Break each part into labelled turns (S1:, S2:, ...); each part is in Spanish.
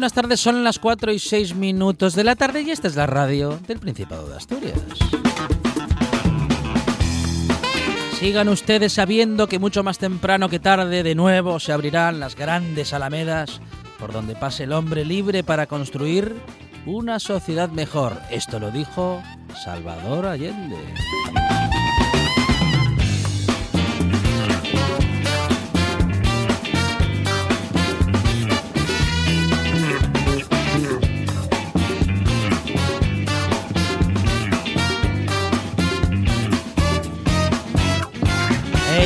S1: Buenas tardes. Son las 4 y 6 minutos de la tarde y esta es la radio del Principado de Asturias. Sigan ustedes sabiendo que mucho más temprano que tarde de nuevo se abrirán las grandes alamedas por donde pase el hombre libre para construir una sociedad mejor. Esto lo dijo Salvador Allende.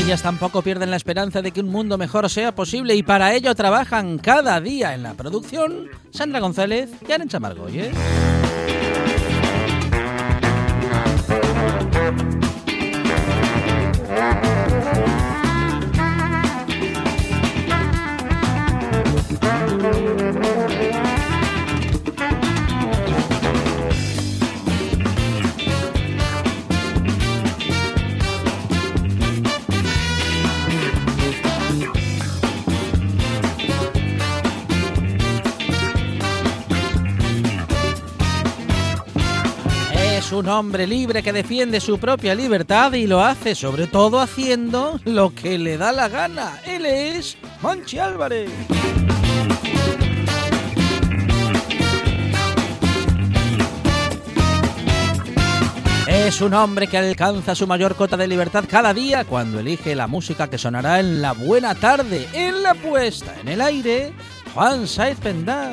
S1: Ellas tampoco pierden la esperanza de que un mundo mejor sea posible y para ello trabajan cada día en la producción Sandra González y Arencha Margolles. Un hombre libre que defiende su propia libertad y lo hace sobre todo haciendo lo que le da la gana. Él es Monchi Álvarez. Es un hombre que alcanza su mayor cota de libertad cada día cuando elige la música que sonará en la buena tarde, en la puesta en el aire, Juan Saiz Pendar.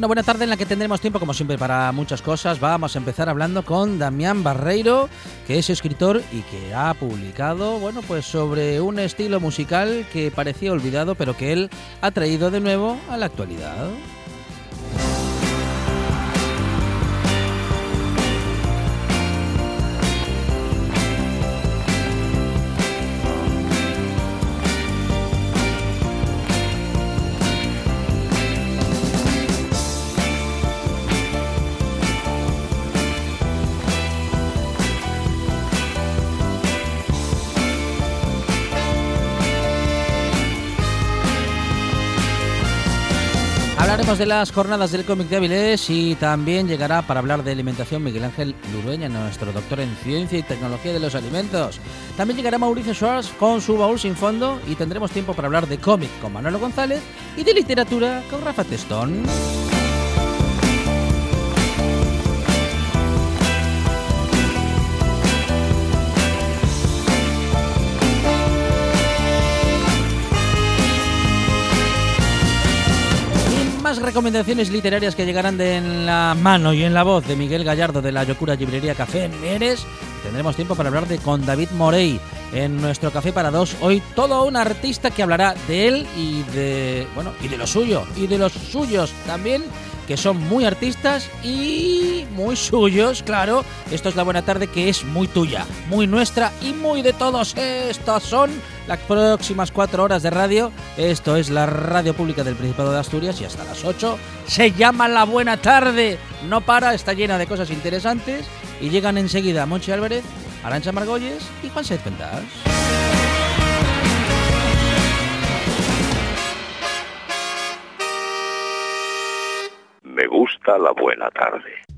S1: Una buena tarde en la que tendremos tiempo, como siempre, para muchas cosas. Vamos a empezar hablando con Damián Barreiro, que es escritor y que ha publicado, bueno, pues sobre un estilo musical que parecía olvidado, pero que él ha traído de nuevo a la actualidad. De las jornadas del cómic de Avilés y también llegará para hablar de alimentación Miguel Ángel Lurueña, nuestro doctor en ciencia y tecnología de los alimentos. También llegará Mauricio Schwartz con su baúl sin fondo y tendremos tiempo para hablar de cómic con Manolo González y de literatura con Rafa Testón. Recomendaciones literarias que llegarán de en la mano y en la voz de Miguel Gallardo de la Yocura Librería Café en Mieres. Tendremos tiempo para hablar de con David Morey en nuestro Café para Dos. Hoy todo un artista que hablará de él y de bueno y de lo suyo y de los suyos también que son muy artistas y muy suyos, claro. Esto es la buena tarde que es muy tuya, muy nuestra y muy de todos. Estas son las próximas cuatro horas de radio. Esto es la radio pública del Principado de Asturias y hasta las 8 se llama la buena tarde. No para, está llena de cosas interesantes y llegan enseguida Monchi Álvarez, Arancha Margolles y Juan Saiz Pendas.
S2: Me gusta la buena tarde.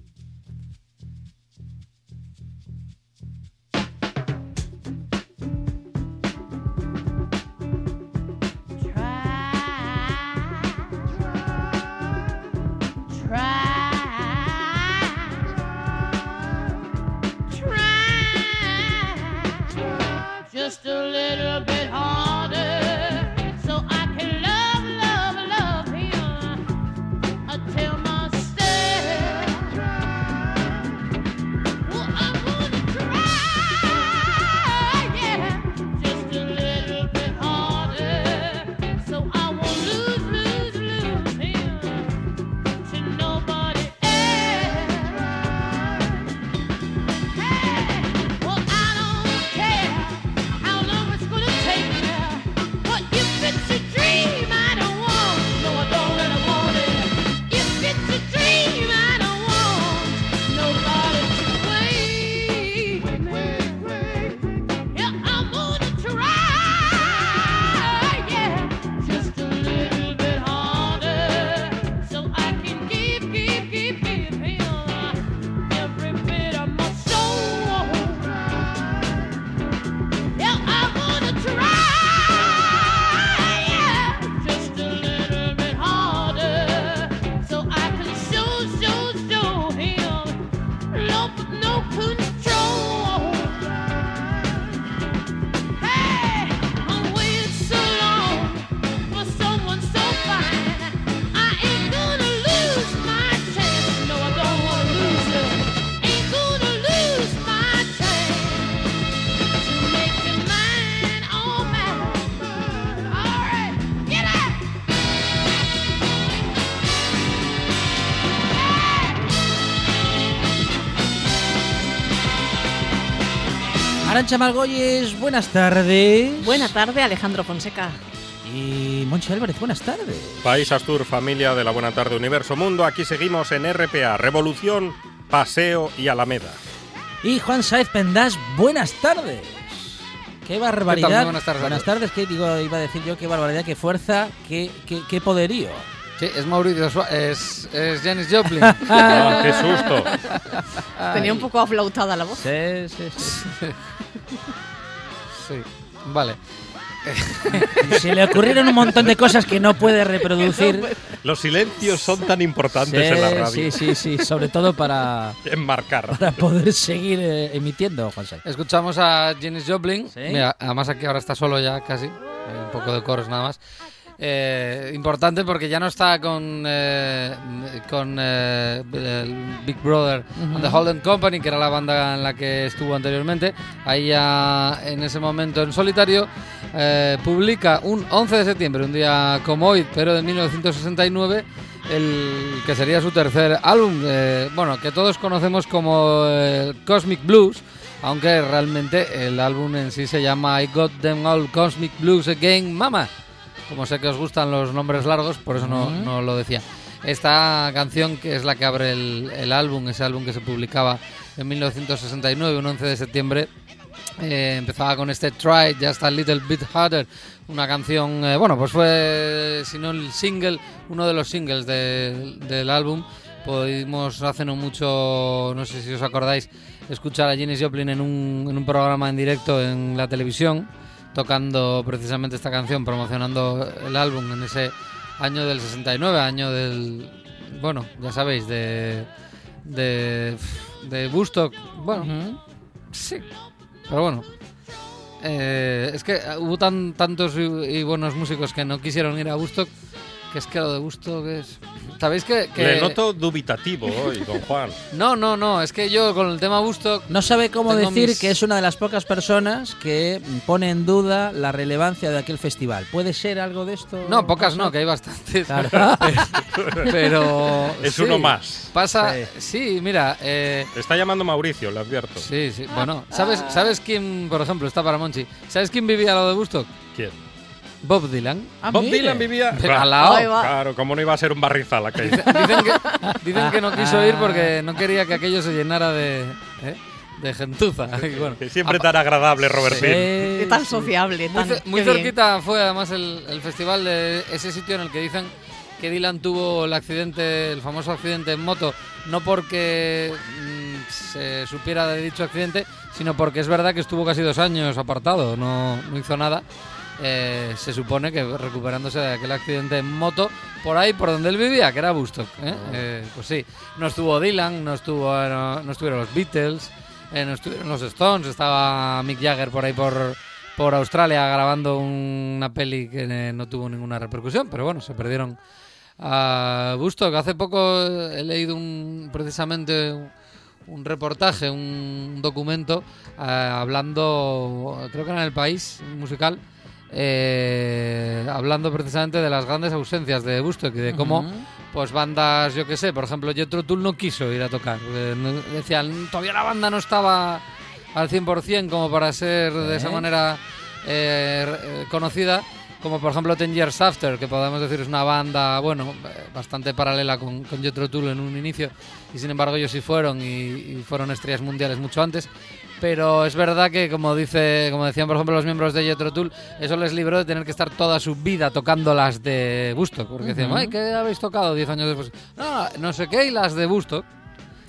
S1: Arancha Margolles, buenas tardes.
S3: Buena tarde, Alejandro Fonseca.
S1: Y Monchi Álvarez, buenas tardes.
S4: País Astur, familia de la Buena Tarde Universo Mundo. Aquí seguimos en RPA, Revolución, Paseo y Alameda.
S1: Y Juan Saez Pendas, buenas tardes. Qué barbaridad.
S5: ¿Qué tal? Buenas tardes
S1: Buenas tardes, que digo, iba a decir yo, qué barbaridad, qué fuerza, qué, qué, qué poderío.
S5: Sí, es Mauricio es, es Janis Joplin.
S4: Ah, ¡Qué susto!
S3: Tenía un poco aflautada la voz.
S1: Sí, sí, sí.
S5: sí, vale.
S1: Se le ocurrieron un montón de cosas que no puede reproducir.
S4: Los silencios son tan importantes
S1: Sí,
S4: en la radio.
S1: sí, sí, sí, sobre todo para,
S4: Enmarcar.
S1: para poder seguir eh, emitiendo, Juan Saez.
S5: Escuchamos a Janis Joplin.
S1: Sí.
S5: Mira, además aquí ahora está solo ya casi. Hay un poco de coros nada más. Eh, importante porque ya no está con, eh, con eh, Big Brother and the Holden Company, que era la banda en la que estuvo anteriormente. Ahí ya en ese momento en solitario publica un 11 de septiembre, un día como hoy, pero de 1969, el que sería su tercer álbum, eh, bueno, que todos conocemos como eh, Cosmic Blues, aunque realmente el álbum en sí se llama I Got Them All Cosmic Blues Again, Mama. Como sé que os gustan los nombres largos, por eso no, no lo decía. Esta canción, que es la que abre el, el álbum, ese álbum que se publicaba en 1969, un 11 de septiembre, eh, empezaba con este Try Just a Little Bit Harder, una canción, eh, bueno, pues fue, si no el single, uno de los singles de- del álbum. Pudimos hace no mucho, no sé si os acordáis, escuchar a Janis Joplin en un, en un programa en directo en la televisión, tocando precisamente esta canción, promocionando el álbum en ese año del 69, año del, bueno, ya sabéis, de, de, de Woodstock, bueno. Sí, pero bueno. Eh, es que hubo tan, tantos y, y buenos músicos que no quisieron ir a Woodstock Que es que lo de gusto que es. ¿Sabéis que.? que-
S4: Le noto dubitativo hoy, don Juan.
S5: No, no, no. Es que yo con el tema Bustock.
S1: No sabe cómo decir
S5: mis-
S1: que es una de las pocas personas que pone en duda la relevancia de aquel festival. ¿Puede ser algo de esto?
S5: No, pocas no, que hay bastantes.
S1: Claro.
S5: Pero.
S4: Es
S5: sí,
S4: uno más.
S5: Pasa.
S1: Sí.
S5: Sí, mira. eh,
S4: Está llamando Mauricio, le advierto.
S5: sí, sí. Bueno, ¿sabes, ¿sabes quién, por ejemplo, está para Monchi? ¿Sabes quién vivía a lo de Bustock?
S4: ¿Quién?
S5: Bob Dylan.
S1: Ah,
S4: Bob
S1: mire.
S4: Dylan vivía.
S5: Pero al lado.
S3: Ahí va.
S4: Claro, ¿cómo no iba a ser un barrizal aquello?
S5: Dicen que, dicen que no quiso ir porque no quería que aquello se llenara de, ¿eh? de gentuza. Y bueno,
S4: Que siempre tan agradable, Robertín.
S3: De tan sociable,
S5: Muy,
S3: tan.
S5: muy
S3: bien.
S5: cerquita fue además el, el festival de ese sitio en el que dicen que Dylan tuvo el accidente, el famoso accidente en moto, no porque mm, se supiera de dicho accidente, sino porque es verdad que estuvo casi dos años apartado, no, no hizo nada. Eh, se supone que recuperándose de aquel accidente en moto por ahí por donde él vivía, que era Bustock. ¿eh? Eh, pues sí, no estuvo Dylan, no estuvo, no, no estuvieron los Beatles, eh, no estuvieron los Stones, estaba Mick Jagger por ahí por, por Australia grabando un- una peli que eh, no tuvo ninguna repercusión, pero bueno, se perdieron a Bustock. Hace poco he leído un, precisamente un, reportaje, un documento eh, hablando, creo que era en el país musical, eh, hablando precisamente de las grandes ausencias de Bustock y de cómo
S1: Ujú.
S5: pues bandas, yo qué sé, por ejemplo, Jethro Tull no quiso ir a tocar. Eh, decían, todavía la banda no estaba al 100% como para ser de esa
S1: ¿Eh?
S5: manera eh, eh, conocida, como por ejemplo Ten Years After, que podemos decir es una banda, bueno, bastante paralela con, con Jethro Tull en un inicio, y sin embargo ellos sí fueron y, y fueron estrellas mundiales mucho antes. Pero es verdad que, como dice, como decían por ejemplo los miembros de Jethro Tull, eso les libró de tener que estar toda su vida tocando las de Bustock. Porque decían, ay, ¿qué habéis tocado 10 años después? No, no sé qué, y las de Bustock.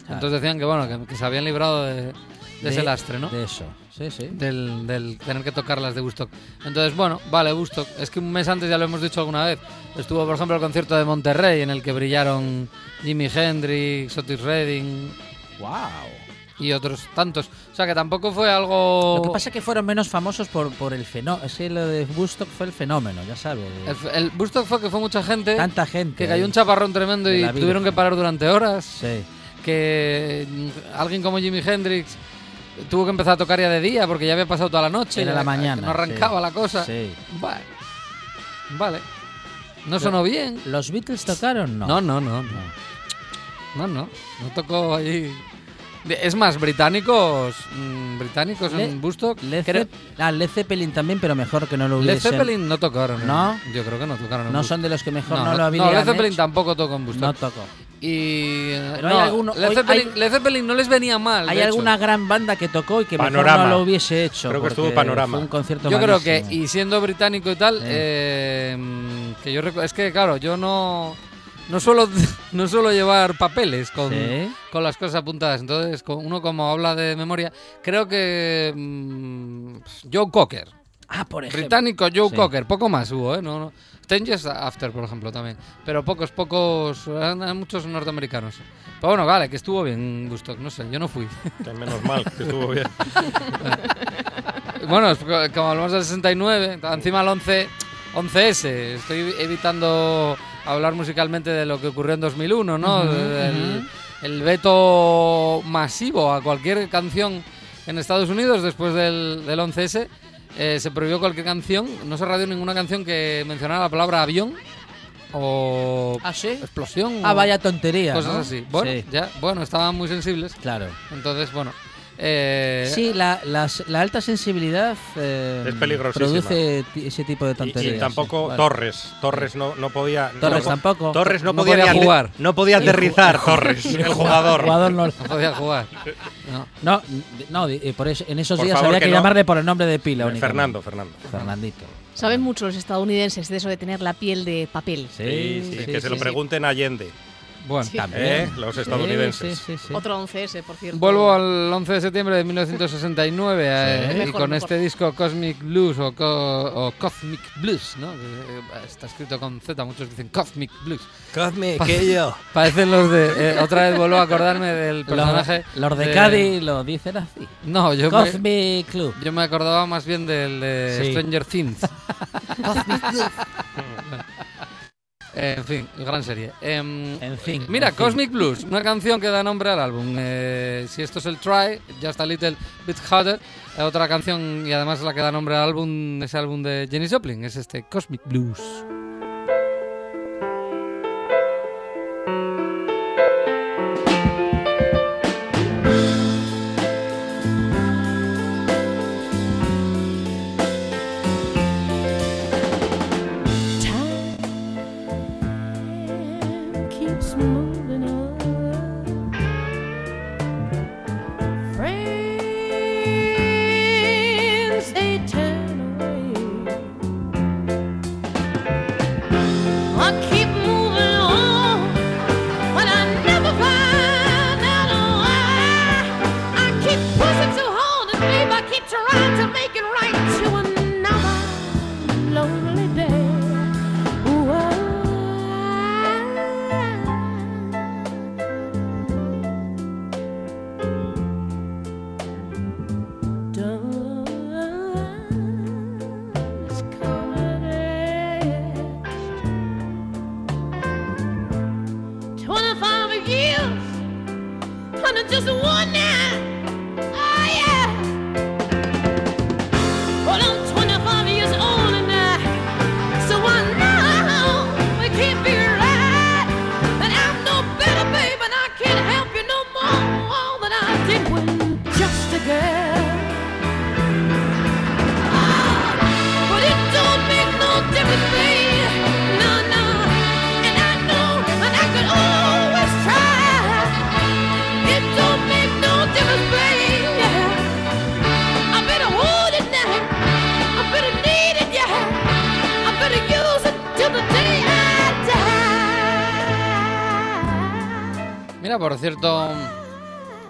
S5: Entonces decían que bueno, que, que se habían librado de, de ese lastre, ¿no?
S1: De eso, sí, sí.
S5: Del, del tener que tocar las de Bustock. Entonces, bueno, vale, Bustock. Es que un mes antes ya lo hemos dicho alguna vez. Estuvo, por ejemplo, el concierto de Monterrey en el que brillaron Jimi Hendrix, Otis Redding
S1: ¡Wow!
S5: Y otros tantos. O sea que tampoco fue algo.
S1: Lo que pasa es que fueron menos famosos por, por el fenómeno. Es que lo de Woodstock fue el fenómeno, ya sabes.
S5: El, el Bustock fue que fue mucha gente.
S1: Tanta gente.
S5: Que cayó un chaparrón tremendo y tuvieron que parar durante horas.
S1: Sí.
S5: que mm, alguien como Jimi Hendrix tuvo que empezar a tocar ya de día porque ya había pasado toda la noche.
S1: Era la mañana.
S5: No arrancaba
S1: sí.
S5: la cosa.
S1: Sí.
S5: Vale. Vale. No sonó bien.
S1: ¿Los Beatles tocaron? No.
S5: No, no, no. No, no. No, no tocó ahí. Es más, británicos. mm, británicos
S1: Le-
S5: en Bustock.
S1: Led,
S5: creo-
S1: ah, Led Zeppelin también, pero mejor que no lo
S5: Led
S1: hubiesen.
S5: Zeppelin no tocaron.
S1: ¿No?
S5: Yo creo que no tocaron. en
S1: No
S5: Bustock.
S1: son de los que mejor no,
S5: no,
S1: lo
S5: no,
S1: habrían
S5: Led Zeppelin
S1: hecho.
S5: tampoco tocó en Bustock.
S1: No tocó.
S5: Y. eh,
S1: Pero hay
S5: no,
S1: alguno-
S5: Led, Zeppelin,
S1: hay-
S5: Led Zeppelin no les venía mal.
S1: Hay
S5: de hecho.
S1: alguna gran banda que tocó y que
S4: Panorama.
S1: mejor no lo hubiese hecho.
S4: Creo que estuvo Panorama.
S1: Fue un concierto
S5: Yo creo que, y siendo británico y tal, eh, mm, que yo es que claro, yo no no suelo no suelo llevar papeles con,
S1: Sí.
S5: con las cosas apuntadas. Entonces, con- uno como habla de memoria, creo que mm, Joe Cocker,
S1: Ah, por ejemplo.
S5: británico Joe
S1: Sí.
S5: Cocker, poco más hubo, ¿eh? No, no. Ten Years After, por ejemplo, también. Pero pocos, pocos, muchos norteamericanos. Pero bueno, vale, que estuvo bien Gusto, no sé, yo no fui.
S4: Que menos mal, que estuvo bien.
S5: Bueno, es como hablamos del 69, encima el 11, 11S, estoy evitando hablar musicalmente de lo que ocurrió en 2001, ¿no? El,
S1: ujú.
S5: el veto masivo a cualquier canción en Estados Unidos después del, del 11S. eh, se prohibió cualquier canción, no se radió ninguna canción que mencionara la palabra avión o
S1: ¿Ah, sí?
S5: explosión.
S1: Ah,
S5: o
S1: vaya tontería.
S5: Cosas
S1: ¿no?
S5: así. Bueno,
S1: Sí,
S5: ya, bueno, estaban muy sensibles.
S1: claro.
S5: Entonces, bueno. Eh,
S1: Sí, la, las- la alta sensibilidad eh,
S4: Es peligrosísima.
S1: produce ese tipo de tonterías.
S4: y tampoco
S1: sí. Vale.
S4: Torres. Torres no, no podía.
S1: Torres
S4: no-
S1: tampoco.
S4: Torres no,
S5: No
S4: podía,
S5: jugar.
S4: No podía aterrizar, Torres, el jugador.
S1: El jugador no.
S5: no podía jugar. No.
S1: No, eh, por eso, en esos
S4: Por
S1: días había
S4: que
S1: que,
S4: no.
S1: llamarle por el nombre de pila.
S4: Fernando, Fernando.
S1: Fernandito.
S3: Saben mucho los estadounidenses de eso de tener la piel de papel.
S4: Sí, sí, que se lo
S1: sí.
S4: pregunten a Allende.
S5: Bueno,
S3: Sí.
S1: También.
S4: ¿Eh? Los estadounidenses.
S1: Sí, sí, sí.
S3: Otro 11S, por cierto.
S5: Vuelvo al 11 de septiembre de 1969 eh, y con
S3: mejor.
S5: este disco Cosmic Blues o, co- o Cosmic Blues, ¿no? Eh, está escrito con Z, muchos dicen Cosmic Blues.
S4: Cosme, que yo.
S5: Parecen los de... eh, otra vez vuelvo a acordarme del personaje...
S1: Los, los de Cádiz lo dicen así.
S5: No, yo me,
S1: Cosmic Club.
S5: yo me acordaba más bien del de
S1: Sí.
S5: Stranger Things. Eh, en fin, gran serie. Em,
S1: En fin.
S5: Mira,
S1: en fin.
S5: Cosmic Blues, una canción que da nombre al álbum. Eh, si esto es el Try, Just a Little Bit Harder, eh, otra canción y además la que da nombre al álbum, ese álbum de Jenny Joplin, es este Cosmic Blues.
S2: Keeps moving
S5: por cierto,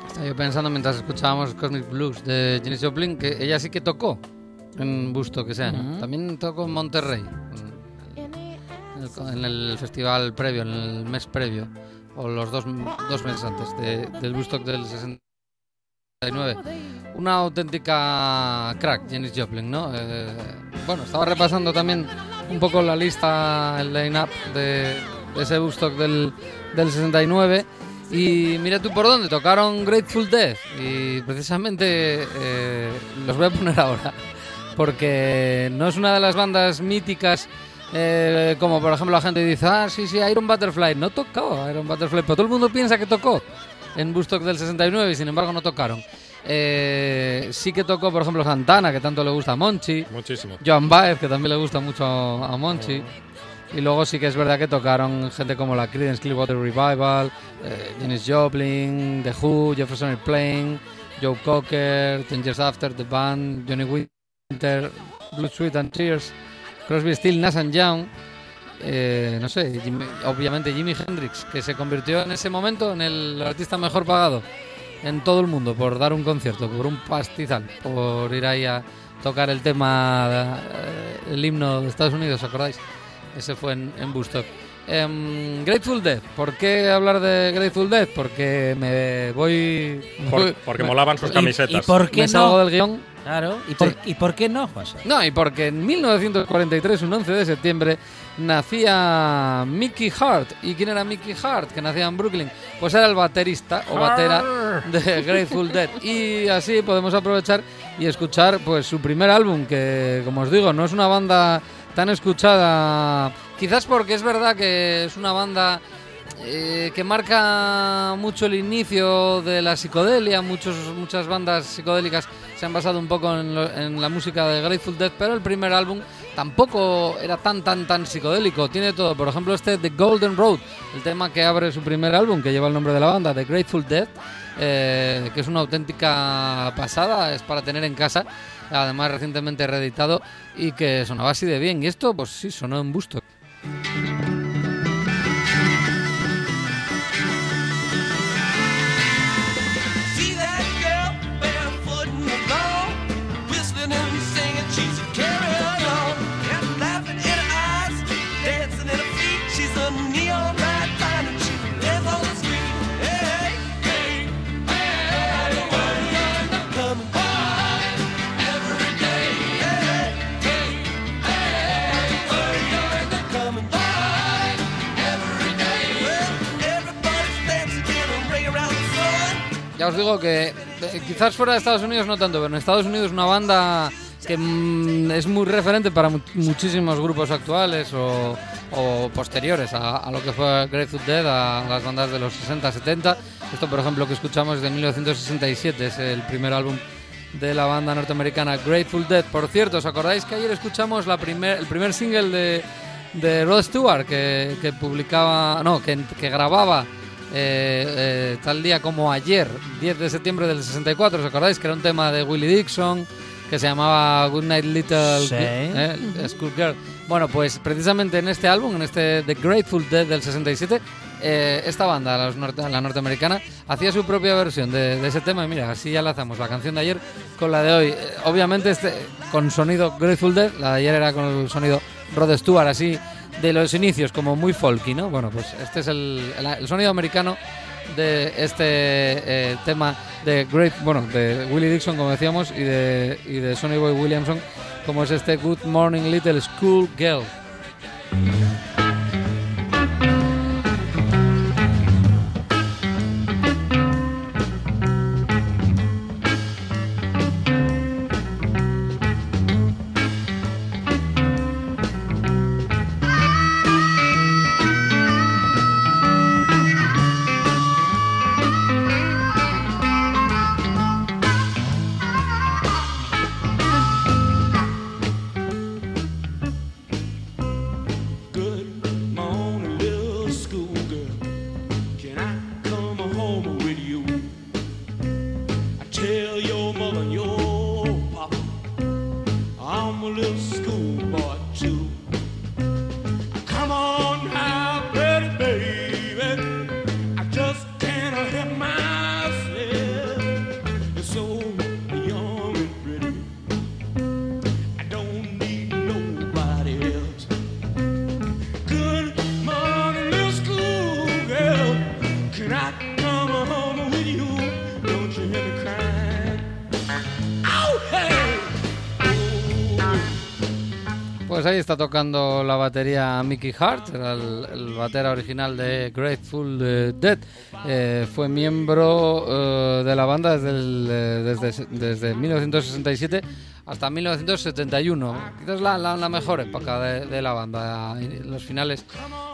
S5: estaba yo pensando mientras escuchábamos Cosmic Blues de Jenny Joplin que ella sí que tocó en Busto, que sea. También tocó en Monterrey, en el, en el festival previo, en el mes previo, o los dos, dos meses antes de- del Busto del 69. Una auténtica crack, Janis Joplin, ¿no? Eh, bueno, estaba repasando también un poco la lista, el line-up de, de ese Woodstock del, del 69. Y mira tú por dónde, tocaron Grateful Dead. Y precisamente eh, los voy a poner ahora. Porque no es una de las bandas míticas eh, como por ejemplo la gente dice, ah, sí, sí, Iron Butterfly. No tocó Iron Butterfly, pero todo el mundo piensa que tocó en Woodstock del 69 y sin embargo no tocaron. Eh, sí que tocó, por ejemplo, Santana, que tanto le gusta a Monchi.
S4: Muchísimo.
S5: Joan Baez, que también le gusta mucho a Monchi. Y luego sí que es verdad que tocaron gente como la Creedence Clearwater Revival, eh, Janis Joplin, The Who, Jefferson Airplane, Joe Cocker, Ten Years After, The Band, Johnny Winter, Blue Sweet and Tears, Crosby, Still, Nash Young, eh, no sé, Jimi- obviamente Jimi Hendrix, que se convirtió en ese momento en el artista mejor pagado en todo el mundo por dar un concierto, por un pastizal, por ir ahí a tocar el tema, eh, el himno de Estados Unidos, ¿acordáis? Ese fue en, en. Em, Grateful Dead. ¿Por qué hablar de Grateful Dead? Porque me voy...
S4: Por- porque
S5: me-
S4: molaban sus
S1: ¿Y,
S4: camisetas.
S1: y por qué
S5: me salgo
S1: no?
S5: del guion.
S1: Claro, ¿y por,
S5: Sí.
S1: ¿y por qué no, José?
S5: No, y porque en 1943, un 11 de septiembre, nacía Mickey Hart. ¿Y quién era Mickey Hart? Que nacía en Brooklyn. Pues era el baterista o batera de Grateful Dead. Y así podemos aprovechar y escuchar pues su primer álbum, que como os digo, no es una banda tan escuchada. Quizás porque es verdad que es una banda eh, que marca mucho el inicio de la psicodelia. Muchos, muchas bandas psicodélicas se han basado un poco en, la música de Grateful Dead, pero el primer álbum tampoco era tan, tan, tan psicodélico. Tiene todo. Por ejemplo, este The Golden Road, el tema que abre su primer álbum, que lleva el nombre de la banda, The Grateful Dead. eh, que es una auténtica pasada, es para tener en casa, además recientemente reeditado y que sonaba así de bien. Y esto, pues sí, sonó en busto. Ya os digo que eh, quizás fuera de Estados Unidos no tanto, pero en Estados Unidos una banda que mm, es muy referente para mu- muchísimos grupos actuales o, posteriores a, lo que fue Grateful Dead, a las bandas de los 60, 70. Esto, por ejemplo, que escuchamos es de 1967, es el primer álbum de la banda norteamericana Grateful Dead. Por cierto, ¿os acordáis que ayer escuchamos la el primer single de, Rod Stewart que, que publicaba, no, que grababa eh, eh, tal día como ayer, 10 de septiembre del 64? ¿Os acordáis que era un tema de Willie Dixon que se llamaba Good Night Little
S1: Sí.
S5: eh, Schoolgirl? Bueno, pues precisamente en este álbum, en este The Grateful Dead del 67, eh, esta banda, la, norte- la norteamericana, hacía su propia versión de, de ese tema y mira, así ya lanzamos la canción de ayer con la de hoy. Eh, obviamente este con sonido Grateful Dead, la de ayer era con el sonido Rod Stewart, así de los inicios, como muy folky, ¿no? Bueno, pues este es el, sonido americano de este eh, tema de Great, bueno, de Willie Dixon, como decíamos, y de, y de Sonny Boy Williamson, como es este Good Morning Little School Girl. Pues ahí está tocando la batería Mickey Hart, el, el batera original de Grateful Dead. Eh, fue miembro eh, de la banda desde, eh, desde 1967 hasta 1971. Quizás la, la, la mejor época de, de la banda, los finales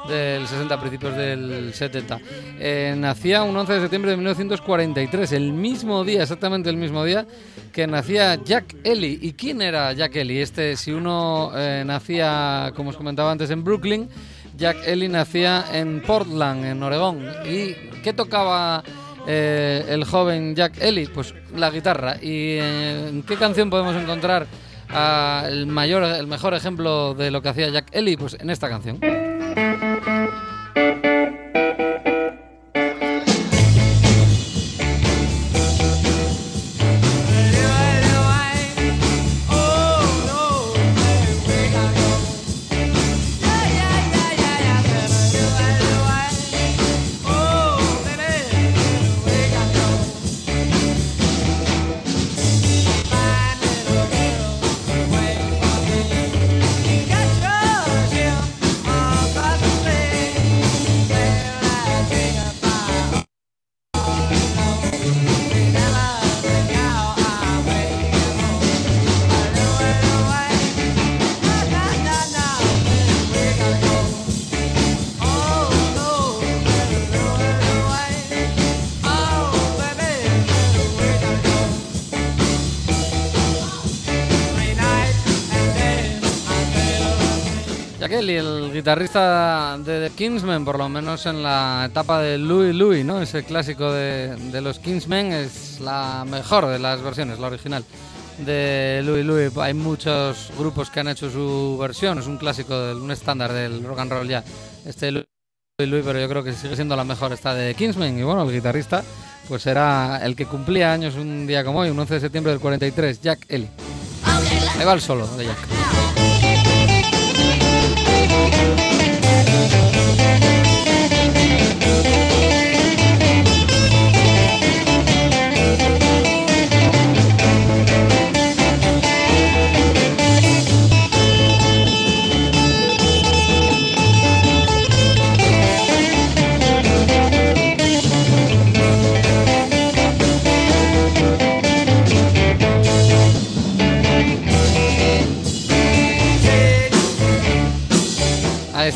S5: del 60, principios del 70. Eh, nacía un 11 de septiembre de 1943, el mismo día, exactamente el mismo día que nacía Jack Ellie. ¿Y quién era Jack Ellie? Este, si uno eh, nacía, como os comentaba antes, en Brooklyn, Jack Ellie nacía en Portland, en Oregón. ¿Y qué tocaba eh, el joven Jack Ellie? Pues la guitarra. ¿Y en qué canción podemos encontrar ah, el, mayor, el mejor ejemplo de lo que hacía Jack Ellie? Pues en esta canción. Ellie, el guitarrista de The Kingsmen, por lo menos en la etapa de Louis Louis, ¿no? Ese clásico de, de los Kingsmen es la mejor de las versiones, la original de Louis Louis. Hay muchos grupos que han hecho su versión, es un clásico, un estándar del rock and roll ya. Este Louis Louis, pero yo creo que sigue siendo la mejor esta de Kingsmen. Y bueno, el guitarrista pues era el que cumplía años un día como hoy, un 11 de septiembre del 43, Jack Ellie. Ahí va el solo de Jack.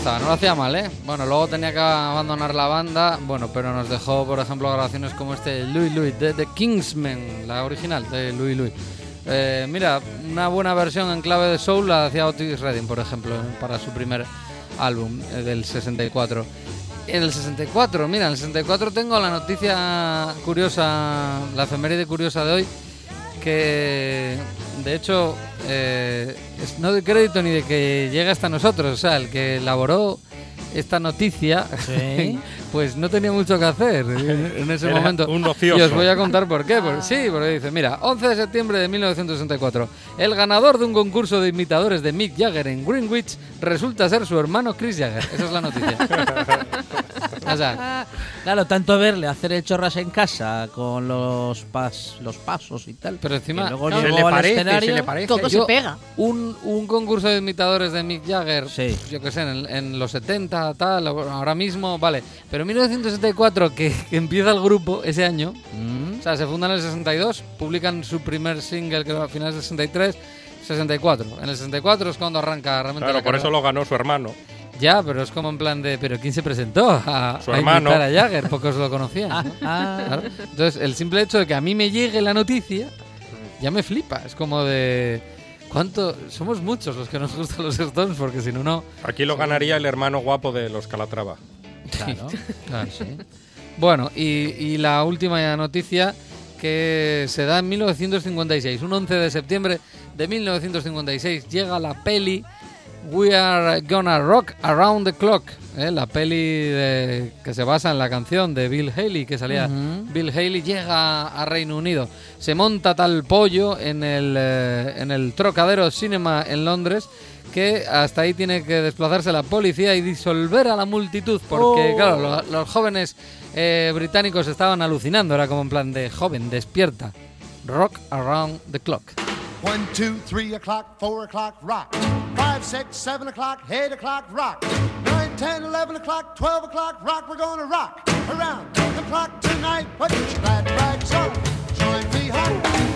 S5: Lo hacía mal, ¿eh? Bueno, luego tenía que abandonar la banda, bueno, pero nos dejó, por ejemplo, grabaciones como este Louis Louis, de The Kingsman, la original de Louis Louis. Eh, mira, una buena versión en clave de soul la hacía Otis Redding, por ejemplo, para su primer álbum eh, del 64. En el 64, mira, en el 64 tengo la noticia curiosa, la efeméride curiosa de hoy, que de hecho eh, es- no de crédito ni de que llegue hasta nosotros, o sea, el que elaboró esta noticia,
S1: Sí.
S5: pues no tenía mucho que hacer en, ese
S4: Era
S5: momento.
S4: un ocioso.
S5: Y os voy a contar por qué. Por- sí, porque dice, mira, 11 de septiembre de 1964, el ganador de un concurso de imitadores de Mick Jagger en Greenwich resulta ser su hermano Chris Jagger. Esa es la noticia. o sea,
S1: Claro, tanto verle hacer el chorras en casa con los pas, los pasos y tal.
S5: Pero encima-
S1: luego
S5: No,
S4: Se le parece, se
S1: escenario.
S4: le parece.
S3: Todo
S5: yo-
S3: se pega.
S5: un, un concurso de imitadores de Mick Jagger,
S1: Sí.
S5: yo qué sé, en, en los 70, tal, ahora mismo, vale. Pero en 1964, que, que empieza el grupo ese año,
S1: Mm.
S5: o sea, se fundan en el 62, publican su primer single, creo, a finales del 63, 64. En el 64 es cuando arranca realmente
S4: Claro,
S5: la
S4: por eso lo ganó su hermano.
S5: Ya, pero es como en plan de, ¿pero quién se presentó a,
S4: Su
S5: a
S4: hermano.
S5: a Jagger? Pocos lo conocían. ¿no?
S1: Ah,
S5: Claro. Entonces, el simple hecho de que a mí me llegue la noticia ya me flipa. Es como de. ¿Cuánto? Somos muchos los que nos gustan los Stones, porque si no, no.
S4: Aquí lo ganaría el hermano guapo de los Calatrava.
S1: Claro.
S5: Claro, sí. Bueno, y, y la última noticia que se da en 1956, un 11 de septiembre de 1956, llega la peli We Are Gonna Rock Around the Clock, ¿eh? la peli de- que se basa en la canción de Bill Haley, que salía. Bill Haley llega a Reino Unido, se monta tal pollo en el, eh, en el Trocadero Cinema en Londres que hasta ahí tiene que desplazarse la policía y disolver a la multitud porque,
S1: Oh.
S5: claro, lo- los jóvenes eh, británicos estaban alucinando, era como en plan de joven, despierta. Rock around the clock.
S6: One, two, three o'clock, four o'clock, rock. Five, six, seven o'clock, eight o'clock, rock. Nine, ten, eleven o'clock, twelve o'clock, rock. We're gonna rock around the clock tonight. Put your glad rags on. Join me, hon.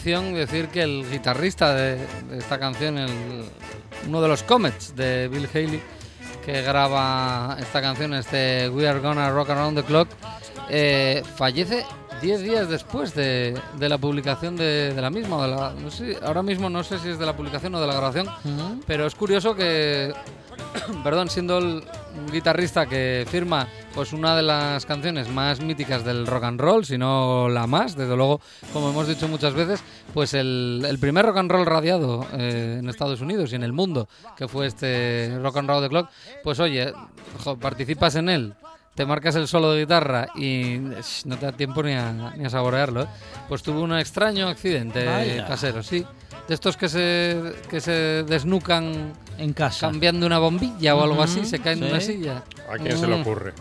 S5: Canción, decir que el guitarrista de, de esta canción, el- uno de los Comets de Bill Haley, que graba esta canción, este We Are Gonna Rock Around the Clock, eh, fallece 10 días después de, de la publicación de, de la misma. o de la- no sé, ahora mismo no sé si es de la publicación o de la grabación, pero es curioso que perdón, siendo el guitarrista que firma pues una de las canciones más míticas del rock and roll, si no la más, desde luego, como hemos dicho muchas veces, pues el, el primer rock and roll radiado eh, en Estados Unidos y en el mundo, que fue este Rock and Roll the Clock, pues oye, jo, participas en él. Te marcas el solo de guitarra y sh, no te da tiempo ni a, ni a saborearlo. ¿eh? Pues tuvo un extraño accidente
S1: Vaya.
S5: casero, sí. De estos que se, que se desnucan
S1: En casa.
S5: cambiando una bombilla o algo así, se caen de
S1: sí.
S5: una silla.
S4: ¿A quién se le
S5: Mm.
S4: ocurre?